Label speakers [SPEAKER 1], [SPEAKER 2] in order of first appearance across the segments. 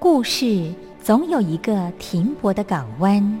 [SPEAKER 1] 故事总有一个停泊的港湾。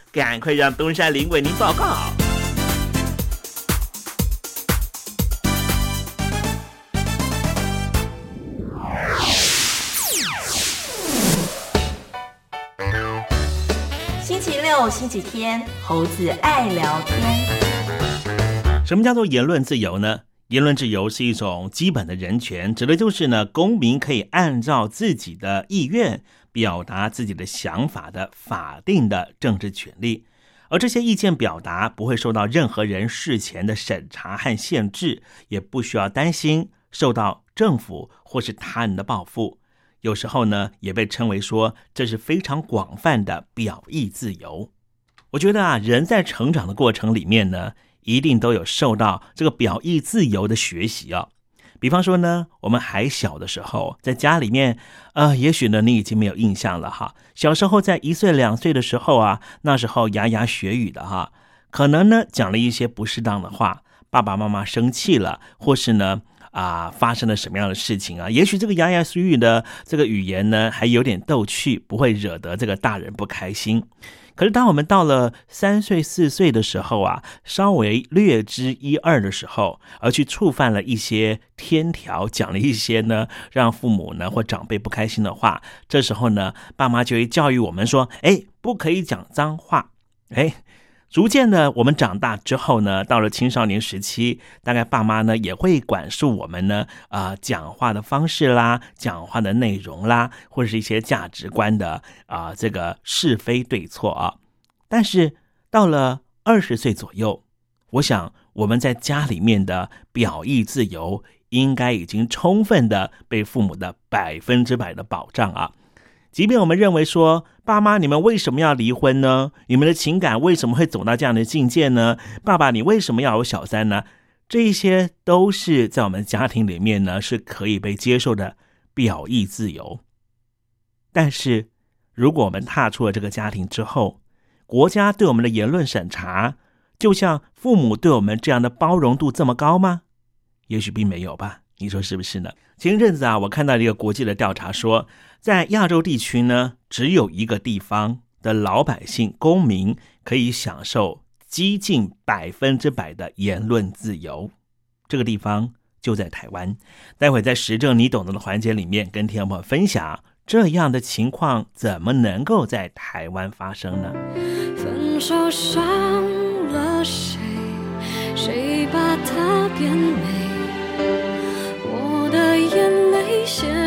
[SPEAKER 2] 赶快让东山林为您报告。
[SPEAKER 1] 星期六、星期天，猴子爱聊天。
[SPEAKER 2] 什么叫做言论自由呢？言论自由是一种基本的人权，指的就是呢，公民可以按照自己的意愿表达自己的想法的法定的政治权利，而这些意见表达不会受到任何人事前的审查和限制，也不需要担心受到政府或是他人的报复。有时候呢，也被称为说这是非常广泛的表意自由。我觉得啊，人在成长的过程里面呢。一定都有受到这个表意自由的学习啊。比方说呢，我们还小的时候，在家里面，呃，也许呢你已经没有印象了哈。小时候在一岁两岁的时候啊，那时候牙牙学语的哈，可能呢讲了一些不适当的话，爸爸妈妈生气了，或是呢啊发生了什么样的事情啊？也许这个牙牙学语的这个语言呢还有点逗趣，不会惹得这个大人不开心。可是，当我们到了三岁、四岁的时候啊，稍微略知一二的时候，而去触犯了一些天条，讲了一些呢，让父母呢或长辈不开心的话，这时候呢，爸妈就会教育我们说：“哎，不可以讲脏话。”哎。逐渐的，我们长大之后呢，到了青少年时期，大概爸妈呢也会管束我们呢，啊，讲话的方式啦，讲话的内容啦，或者是一些价值观的啊，这个是非对错啊。但是到了二十岁左右，我想我们在家里面的表意自由，应该已经充分的被父母的百分之百的保障啊。即便我们认为说，爸妈，你们为什么要离婚呢？你们的情感为什么会走到这样的境界呢？爸爸，你为什么要有小三呢？这一些都是在我们家庭里面呢是可以被接受的表意自由。但是，如果我们踏出了这个家庭之后，国家对我们的言论审查，就像父母对我们这样的包容度这么高吗？也许并没有吧。你说是不是呢？前一阵子啊，我看到一个国际的调查说，在亚洲地区呢，只有一个地方的老百姓公民可以享受接近百分之百的言论自由，这个地方就在台湾。待会在实证你懂得的环节里面，跟听众朋友分享这样的情况怎么能够在台湾发生呢？分手伤了谁？谁把它变美？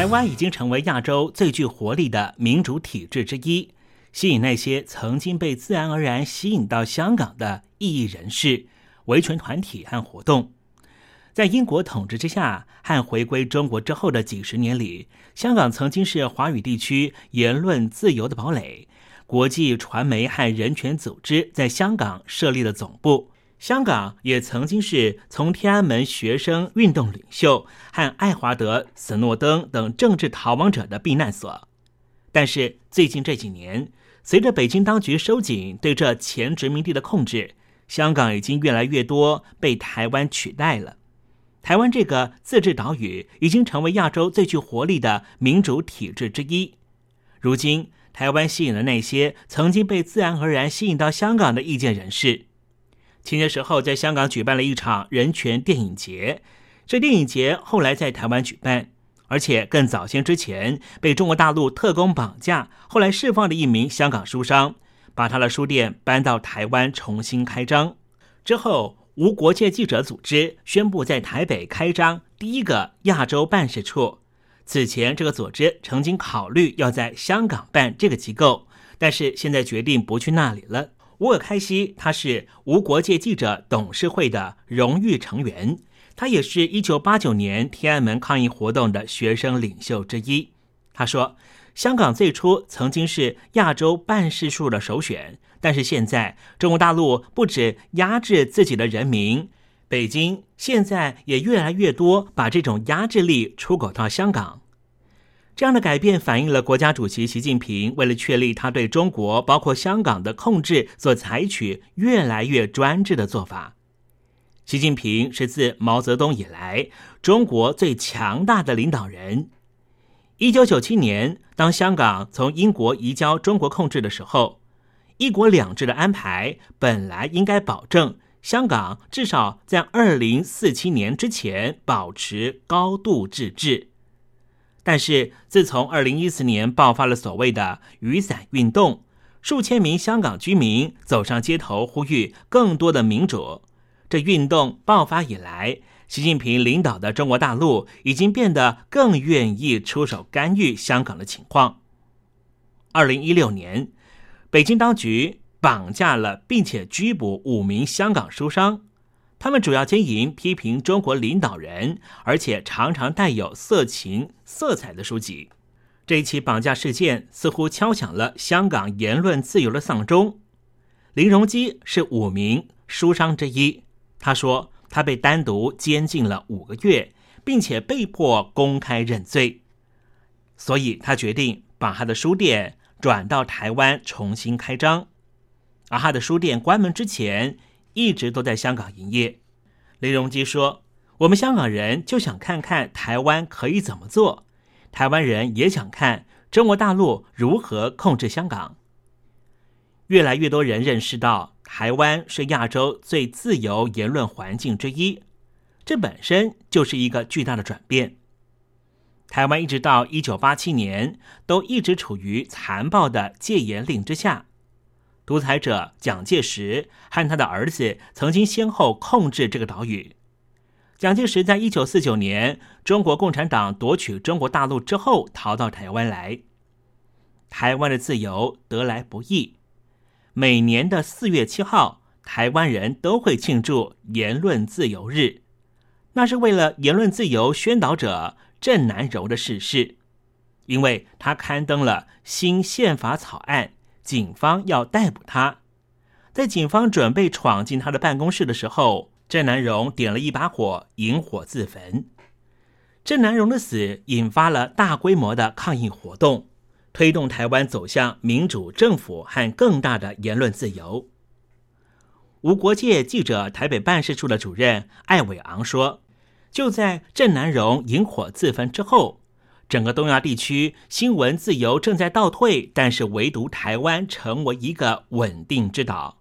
[SPEAKER 2] 台湾已经成为亚洲最具活力的民主体制之一。吸引那些曾经被自然而然吸引到香港的异议人士、维权团体和活动。在英国统治之下和回归中国之后的几十年里，香港曾经是华语地区言论自由的堡垒。国际传媒和人权组织在香港设立了总部。香港也曾经是从天安门学生运动领袖和爱华德·斯诺登等政治逃亡者的避难所。但是最近这几年，随着北京当局收紧对这前殖民地的控制，香港已经越来越多被台湾取代了。台湾这个自治岛屿已经成为亚洲最具活力的民主体制之一。如今，台湾吸引了那些曾经被自然而然吸引到香港的意见人士。前些时候，在香港举办了一场人权电影节，这电影节后来在台湾举办。而且更早些之前被中国大陆特工绑架，后来释放的一名香港书商，把他的书店搬到台湾重新开张。之后，无国界记者组织宣布在台北开张第一个亚洲办事处。此前，这个组织曾经考虑要在香港办这个机构，但是现在决定不去那里了。乌尔开西他是无国界记者董事会的荣誉成员。他也是一九八九年天安门抗议活动的学生领袖之一。他说：“香港最初曾经是亚洲办事处的首选，但是现在中国大陆不止压制自己的人民，北京现在也越来越多把这种压制力出口到香港。这样的改变反映了国家主席习近平为了确立他对中国，包括香港的控制，所采取越来越专制的做法。”习近平是自毛泽东以来中国最强大的领导人。一九九七年，当香港从英国移交中国控制的时候，一国两制的安排本来应该保证香港至少在二零四七年之前保持高度自治。但是，自从二零一四年爆发了所谓的雨伞运动，数千名香港居民走上街头呼吁更多的民主。这运动爆发以来，习近平领导的中国大陆已经变得更愿意出手干预香港的情况。二零一六年，北京当局绑架了并且拘捕五名香港书商，他们主要经营批评中国领导人，而且常常带有色情色彩的书籍。这一起绑架事件似乎敲响了香港言论自由的丧钟。林荣基是五名书商之一。他说，他被单独监禁了五个月，并且被迫公开认罪，所以他决定把他的书店转到台湾重新开张。而他的书店关门之前，一直都在香港营业。雷荣基说：“我们香港人就想看看台湾可以怎么做，台湾人也想看中国大陆如何控制香港。”越来越多人认识到。台湾是亚洲最自由言论环境之一，这本身就是一个巨大的转变。台湾一直到一九八七年都一直处于残暴的戒严令之下，独裁者蒋介石和他的儿子曾经先后控制这个岛屿。蒋介石在一九四九年中国共产党夺取中国大陆之后，逃到台湾来。台湾的自由得来不易，每年的四月七号，台湾人都会庆祝言论自由日，那是为了言论自由宣导者郑南榕的逝世，因为他刊登了新宪法草案，警方要逮捕他，在警方准备闯进他的办公室的时候，郑南榕点了一把火，引火自焚。郑南榕的死引发了大规模的抗议活动。推动台湾走向民主政府和更大的言论自由。无国界记者台北办事处的主任艾伟昂说：“就在郑南榕引火自焚之后，整个东亚地区新闻自由正在倒退，但是唯独台湾成为一个稳定之岛，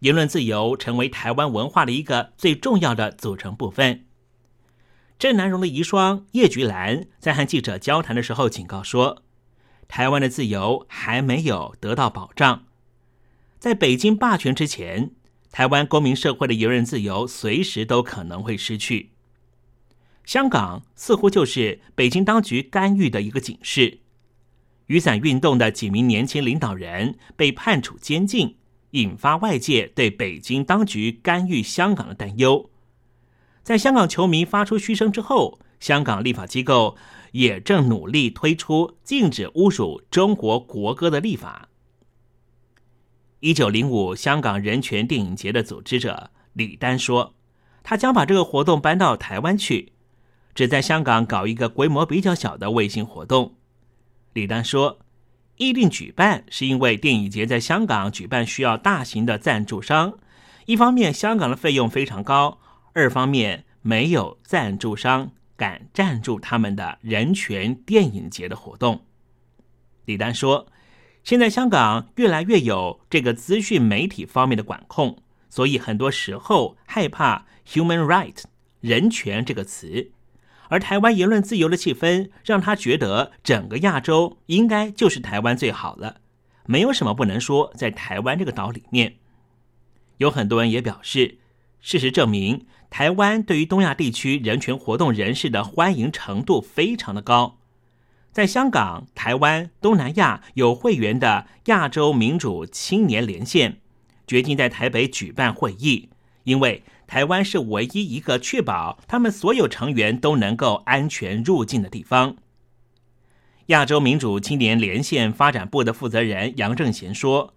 [SPEAKER 2] 言论自由成为台湾文化的一个最重要的组成部分。”郑南榕的遗孀叶菊兰在和记者交谈的时候警告说。台湾的自由还没有得到保障，在北京霸权之前，台湾公民社会的言论自由随时都可能会失去。香港似乎就是北京当局干预的一个警示。雨伞运动的几名年轻领导人被判处监禁，引发外界对北京当局干预香港的担忧。在香港球迷发出嘘声之后，香港立法机构。也正努力推出禁止侮辱中国国歌的立法。一九零五香港人权电影节的组织者李丹说：“他将把这个活动搬到台湾去，只在香港搞一个规模比较小的卫星活动。”李丹说：“议定举办是因为电影节在香港举办需要大型的赞助商，一方面香港的费用非常高，二方面没有赞助商。”敢赞助他们的人权电影节的活动，李丹说：“现在香港越来越有这个资讯媒体方面的管控，所以很多时候害怕 ‘human right’ 人权这个词。而台湾言论自由的气氛，让他觉得整个亚洲应该就是台湾最好了，没有什么不能说。在台湾这个岛里面，有很多人也表示，事实证明。”台湾对于东亚地区人权活动人士的欢迎程度非常的高，在香港、台湾、东南亚有会员的亚洲民主青年连线，决定在台北举办会议，因为台湾是唯一一个确保他们所有成员都能够安全入境的地方。亚洲民主青年连线发展部的负责人杨正贤说。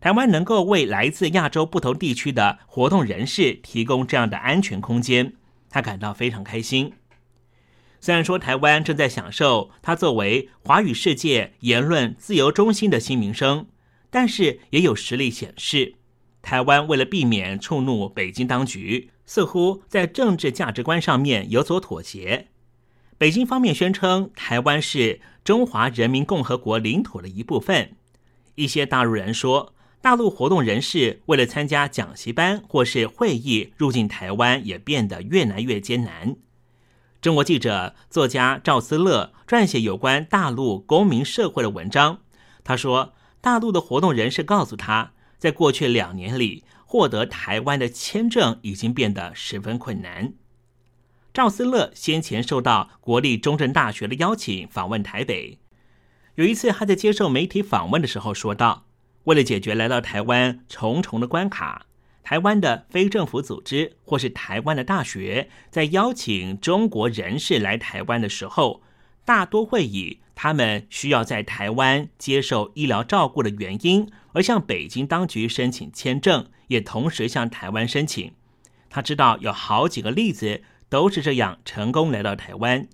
[SPEAKER 2] 台湾能够为来自亚洲不同地区的活动人士提供这样的安全空间，他感到非常开心。虽然说台湾正在享受它作为华语世界言论自由中心的新名声，但是也有实例显示，台湾为了避免触怒北京当局，似乎在政治价值观上面有所妥协。北京方面宣称台湾是中华人民共和国领土的一部分，一些大陆人说。大陆活动人士为了参加讲习班或是会议入境台湾，也变得越来越艰难。中国记者、作家赵思乐撰写有关大陆公民社会的文章。他说，大陆的活动人士告诉他，在过去两年里，获得台湾的签证已经变得十分困难。赵思乐先前受到国立中正大学的邀请访问台北，有一次他在接受媒体访问的时候说道。为了解决来到台湾重重的关卡，台湾的非政府组织或是台湾的大学，在邀请中国人士来台湾的时候，大多会以他们需要在台湾接受医疗照顾的原因，而向北京当局申请签证，也同时向台湾申请。他知道有好几个例子都是这样成功来到台湾，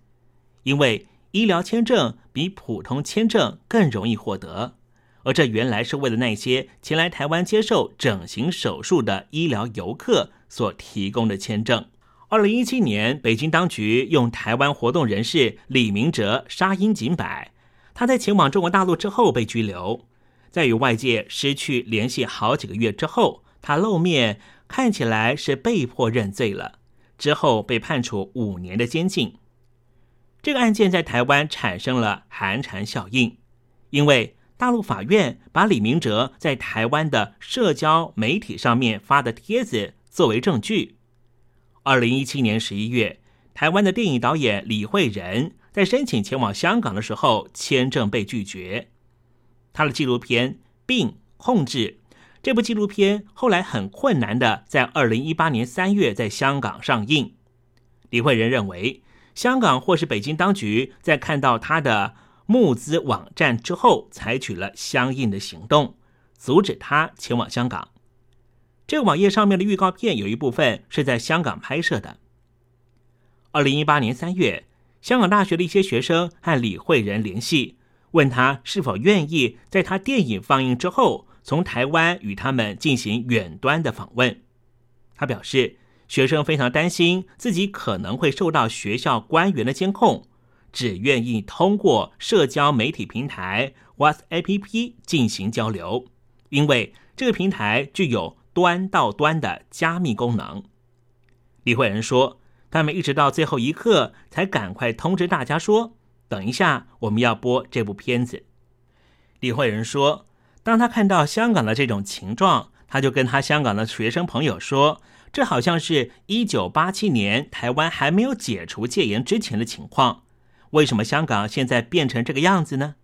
[SPEAKER 2] 因为医疗签证比普通签证更容易获得。而这原来是为了那些前来台湾接受整形手术的医疗游客所提供的签证。二零一七年，北京当局用台湾活动人士李明哲杀鹰儆百，他在前往中国大陆之后被拘留，在与外界失去联系好几个月之后，他露面，看起来是被迫认罪了，之后被判处五年的监禁。这个案件在台湾产生了寒蝉效应，因为。大陆法院把李明哲在台湾的社交媒体上面发的帖子作为证据。二零一七年十一月，台湾的电影导演李慧仁在申请前往香港的时候，签证被拒绝。他的纪录片《病控制》这部纪录片后来很困难的在二零一八年三月在香港上映。李慧仁认为，香港或是北京当局在看到他的。募资网站之后，采取了相应的行动，阻止他前往香港。这个网页上面的预告片有一部分是在香港拍摄的。二零一八年三月，香港大学的一些学生和李慧仁联系，问他是否愿意在他电影放映之后，从台湾与他们进行远端的访问。他表示，学生非常担心自己可能会受到学校官员的监控。只愿意通过社交媒体平台 WhatsApp 进行交流，因为这个平台具有端到端的加密功能。李慧仁说，他们一直到最后一刻才赶快通知大家说，等一下我们要播这部片子。李慧仁说，当他看到香港的这种情状，他就跟他香港的学生朋友说，这好像是一九八七年台湾还没有解除戒严之前的情况。为什么香港现在变成这个样子呢？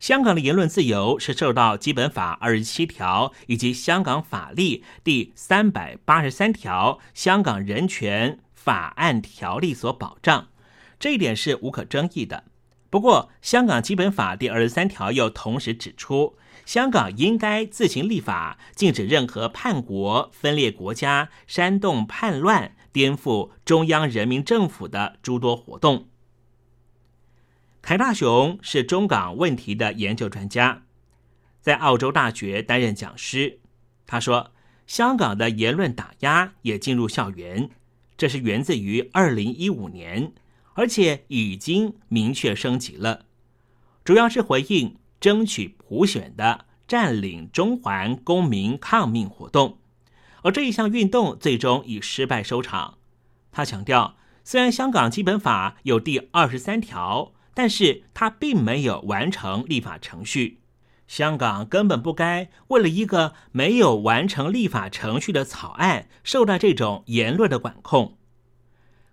[SPEAKER 2] 香港的言论自由是受到基本法二十七条以及香港法例第三百八十三条《香港人权法案条例》所保障，这一点是无可争议的。不过，香港基本法第二十三条又同时指出，香港应该自行立法，禁止任何叛国、分裂国家、煽动叛乱、颠覆中央人民政府的诸多活动。凯大雄是中港问题的研究专家，在澳洲大学担任讲师。他说，香港的言论打压也进入校园，这是源自于二零一五年，而且已经明确升级了，主要是回应争取普选的占领中环公民抗命活动，而这一项运动最终以失败收场。他强调，虽然香港基本法有第二十三条。但是他并没有完成立法程序，香港根本不该为了一个没有完成立法程序的草案受到这种言论的管控。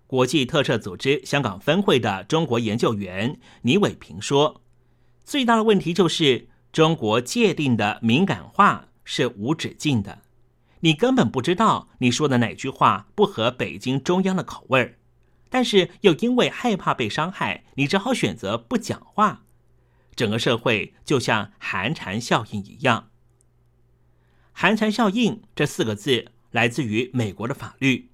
[SPEAKER 2] 国际特赦组织香港分会的中国研究员倪伟平说：“最大的问题就是中国界定的敏感化是无止境的，你根本不知道你说的哪句话不合北京中央的口味儿。”但是又因为害怕被伤害，你只好选择不讲话。整个社会就像寒蝉效应一样。寒蝉效应这四个字来自于美国的法律，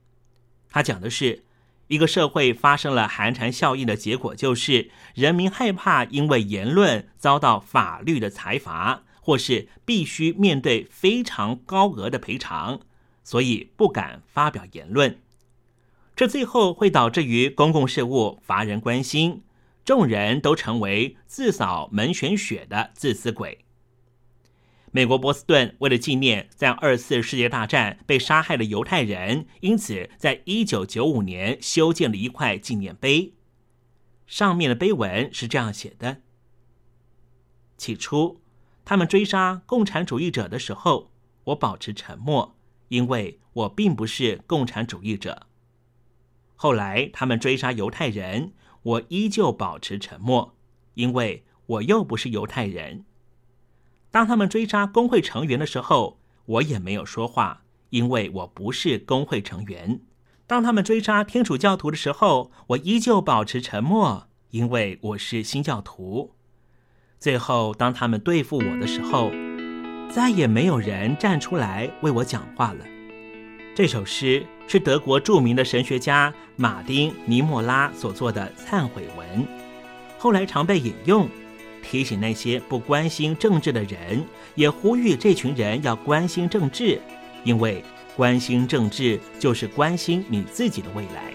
[SPEAKER 2] 它讲的是一个社会发生了寒蝉效应的结果，就是人民害怕因为言论遭到法律的裁罚，或是必须面对非常高额的赔偿，所以不敢发表言论。这最后会导致于公共事务乏人关心，众人都成为自扫门前雪的自私鬼。美国波士顿为了纪念在二次世界大战被杀害的犹太人，因此在一九九五年修建了一块纪念碑，上面的碑文是这样写的：起初，他们追杀共产主义者的时候，我保持沉默，因为我并不是共产主义者。后来他们追杀犹太人，我依旧保持沉默，因为我又不是犹太人。当他们追杀工会成员的时候，我也没有说话，因为我不是工会成员。当他们追杀天主教徒的时候，我依旧保持沉默，因为我是新教徒。最后，当他们对付我的时候，再也没有人站出来为我讲话了。这首诗是德国著名的神学家马丁·尼莫拉所作的忏悔文，后来常被引用，提醒那些不关心政治的人，也呼吁这群人要关心政治，因为关心政治就是关心你自己的未来。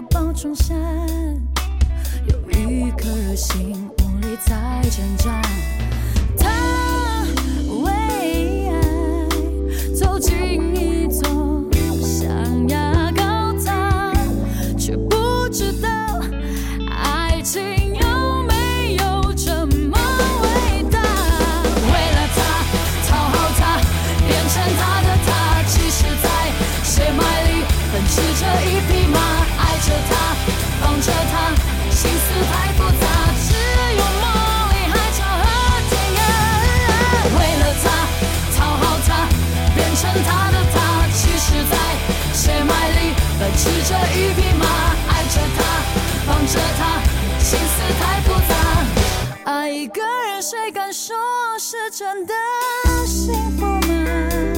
[SPEAKER 3] 的宝珠山，有一颗心无力在挣扎。她为着他，放着他，心思太复杂，只有梦里海角和天涯。为了他，讨好他，变成他的他，其实在血脉里奔驰着一匹马，爱着他，放着他，心思太复杂。爱一个人，谁敢说是真的幸福吗？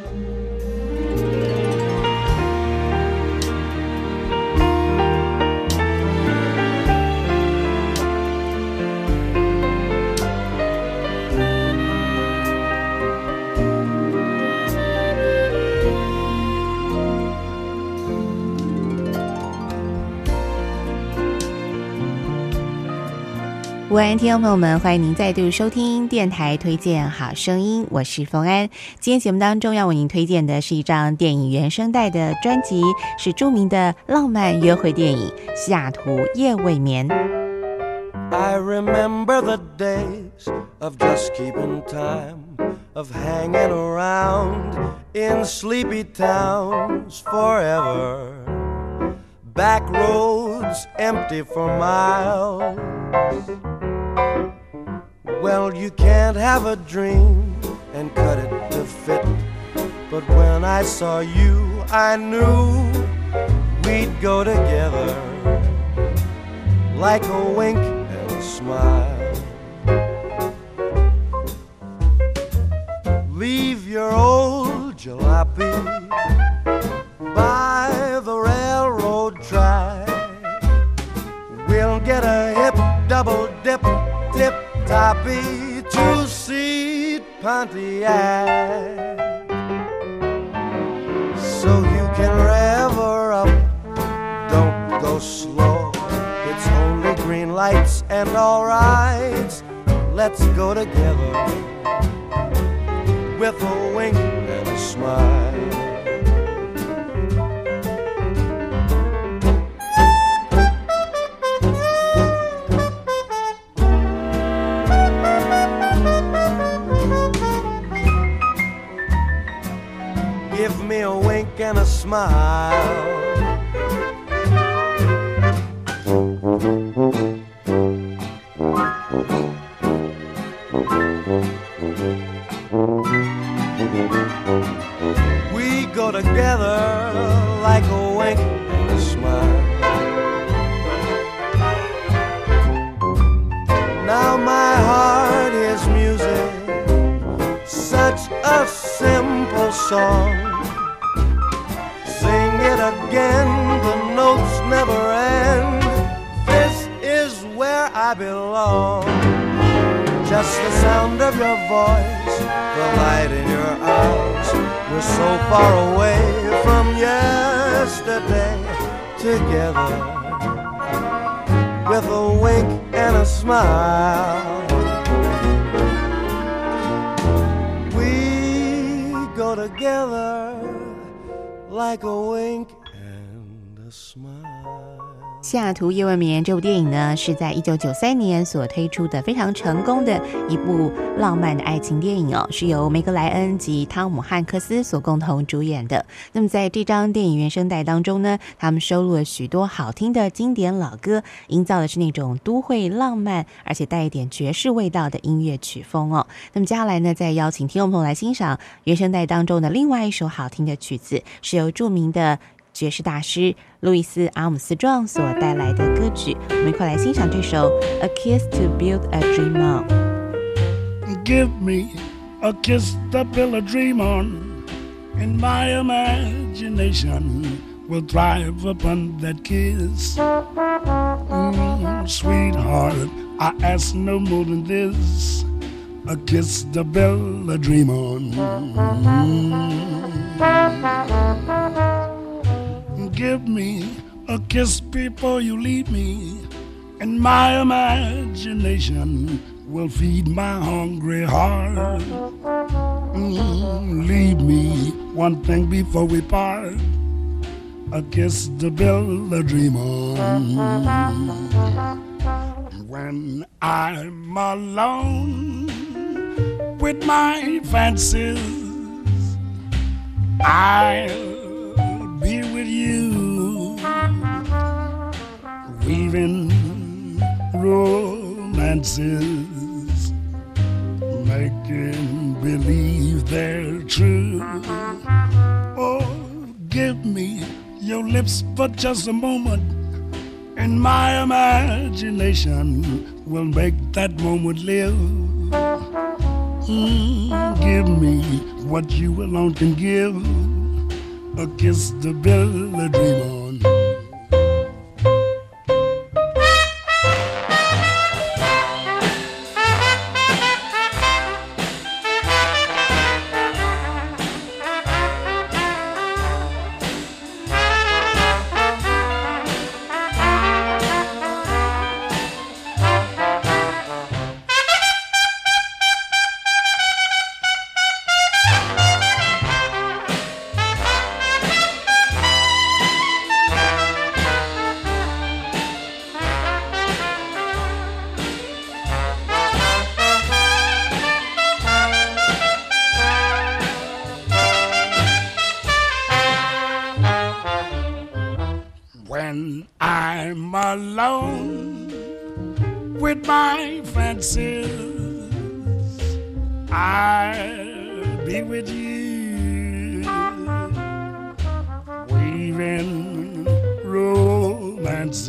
[SPEAKER 4] 午安，听众朋友们，欢迎您再度收听电台推荐好声音，我是冯安。今天节目当中要为您推荐的是一张电影原声带的专辑，是著名的浪漫约会电影《西雅图夜未眠》。
[SPEAKER 5] I remember the days of just keeping time, of hanging around in sleepy towns forever. Back roads empty for miles. Well, you can't have a dream and cut it to fit. But when I saw you, I knew we'd go together like a wink and a smile. Leave your old jalopy by the railroad track. We'll get a hip double dip, toppy two seat Pontiac. So you can rev her up, don't go slow. It's only green lights and all rights. Let's go together with a wink and a smile. Me a smile. We go together like a wink and a smile. We again, the notes never end. This is where I belong. Just the sound of your voice, the light in your eyes. We're so far away from yesterday together with a wink and a smile. We go together like a wink.
[SPEAKER 4] 西雅图夜未眠这部电影呢，是在一九九三年所推出的非常成功的一部浪漫的爱情电影哦，是由梅格莱恩及汤姆汉克斯所共同主演的。那么在这张电影原声带当中呢，他们收录了许多好听的经典老歌，营造的是那种都会浪漫而且带一点爵士味道的音乐曲风哦。那么接下来呢，再邀请听众朋友来欣赏原声带当中的另外一首好听的曲子，是由著名的。爵士大师路易斯·阿姆斯壮所带来的歌曲，我们一块来欣赏这首《A Kiss to Build a Dream On》。
[SPEAKER 6] Give me a kiss to build a dream on, and my imagination will thrive upon that kiss. Mm, sweetheart, I ask no more than this a kiss to build a dream on. Mm. Give me a kiss before you leave me, and my imagination will feed my hungry heart. Mm, leave me one thing before we part a kiss to build a dream on. When I'm alone with my fancies, I'll be with you, weaving romances, making believe they're true. Oh, give me your lips for just a moment, and my imagination will make that moment live. Mm, give me what you alone can give a kiss to build a with my fancies, I'll be with you, weaving romances,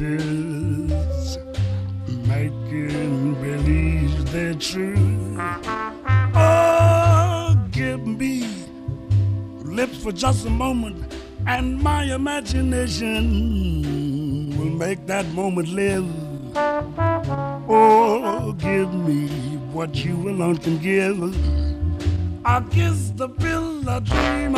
[SPEAKER 6] making believe they're true. Oh, give me lips for just a moment, and my imagination will make that moment live. Oh, give me what you alone can give. I'll kiss the pill a dream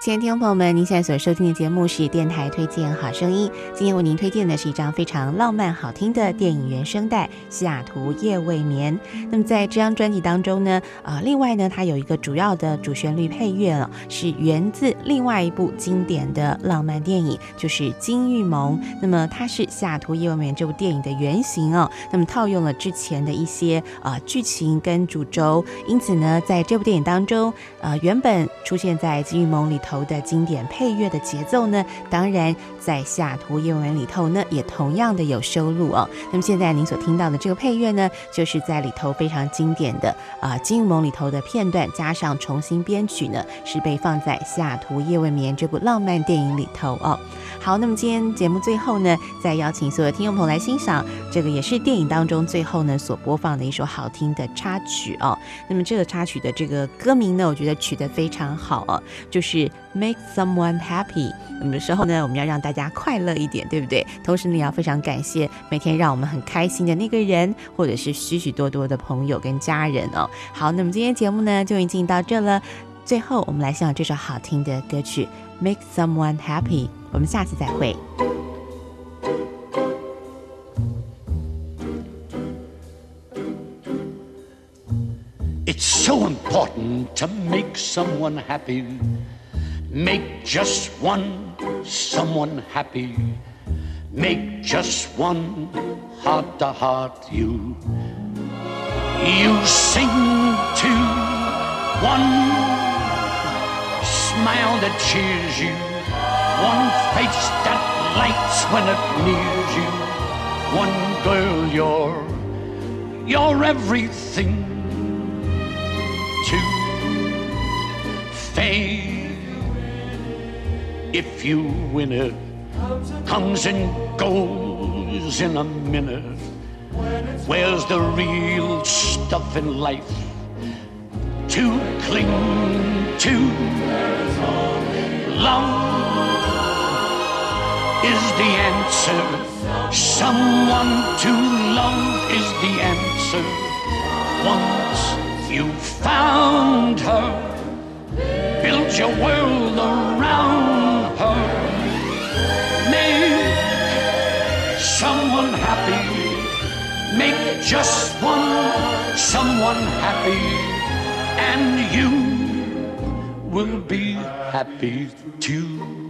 [SPEAKER 4] 亲爱的听众朋友们，您现在所收听的节目是电台推荐好声音。今天为您推荐的是一张非常浪漫好听的电影原声带《西雅图夜未眠》。那么在这张专辑当中呢，呃，另外呢，它有一个主要的主旋律配乐了，是源自另外一部经典的浪漫电影，就是《金玉盟》。那么它是《西雅图夜未眠》这部电影的原型哦。那么套用了之前的一些呃剧情跟主轴，因此呢，在这部电影当中，呃，原本出现在金玉盟里头头的经典配乐的节奏呢，当然在西雅图夜文里头呢，也同样的有收录哦。那么现在您所听到的这个配乐呢，就是在里头非常经典的啊金玉盟里头的片段，加上重新编曲呢，是被放在西雅图夜未眠这部浪漫电影里头哦。好，那么今天节目最后呢，再邀请所有听众朋友来欣赏这个也是电影当中最后呢所播放的一首好听的插曲哦。那么这个插曲的这个歌名呢，我觉得取得非常好哦，就是 Make someone happy。那么有时候呢，我们要让大大家快乐一点，对不对？同时呢，也要非常感谢每天让我们很开心的那个人，或者是许许多多的朋友跟家人哦。好，那么今天节目呢就已经到这了。最后，我们来欣赏这首好听的歌曲《Make Someone Happy》。我们下次再会。
[SPEAKER 7] It's so important to make someone happy. Make just one someone happy. Make just one heart to heart you. You sing to one smile that cheers you. One face that lights when it nears you. One girl, you're, you're everything to fame. If you win it, comes and goes in a minute. Where's the real stuff in life to cling to? Love is the answer. Someone to love is the answer. Once you found her, build your world around happy. Make just one someone happy. And you will be happy too.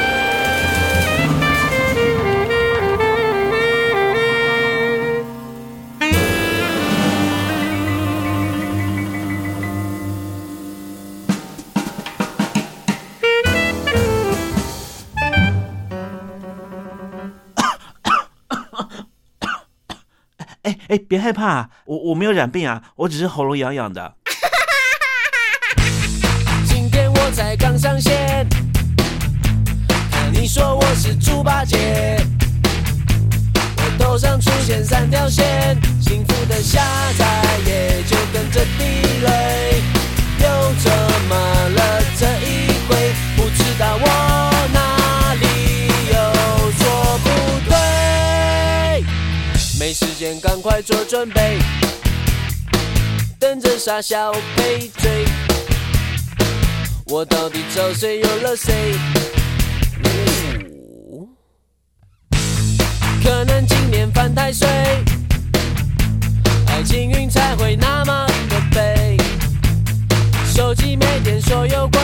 [SPEAKER 2] 哎，别害怕，我我没有染病啊，我只是喉咙痒痒的。
[SPEAKER 8] 今天我才刚上线，看你说我是猪八戒，我头上出现三条线，幸福的下载也就跟着地雷，又怎么了这一回？不知道我哪没时间赶快做准备，等着傻笑赔罪。我到底找谁有了谁？可能今年犯太岁，爱情运才会那么的背。手机没电说有鬼，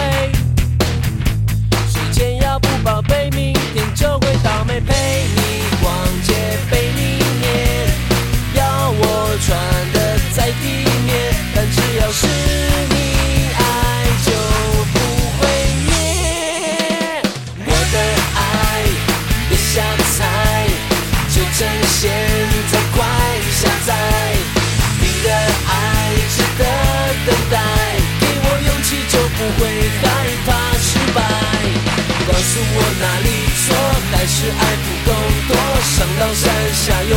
[SPEAKER 8] 睡前要不报备，明天就会倒霉。陪你要我穿的在地面，但只要是你爱就不会灭。我的爱别瞎猜，就趁现在快下载。你的爱值得等待，给我勇气就不会害怕失败。告诉我哪里错，还是爱不够多，上刀山下油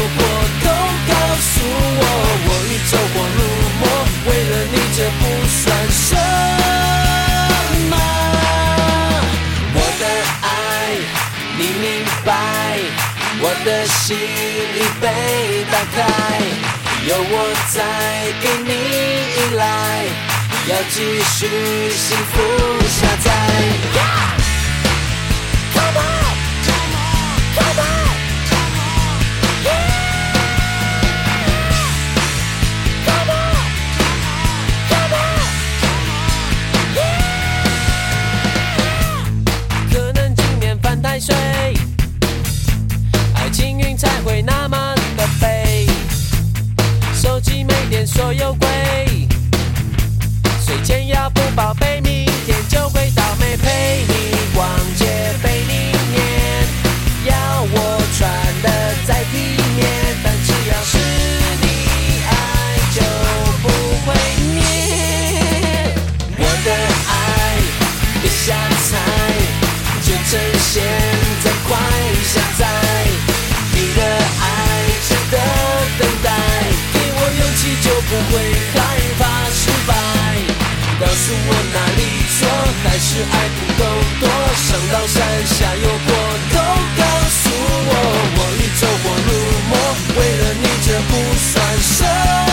[SPEAKER 8] 心已被打开，有我在给你依赖，要继续幸福下载。Come on, 会那么的悲。手机没电说有鬼，睡前要是爱不够多，上到山下又过，都告诉我，我已走火入魔，为了你这不算什么。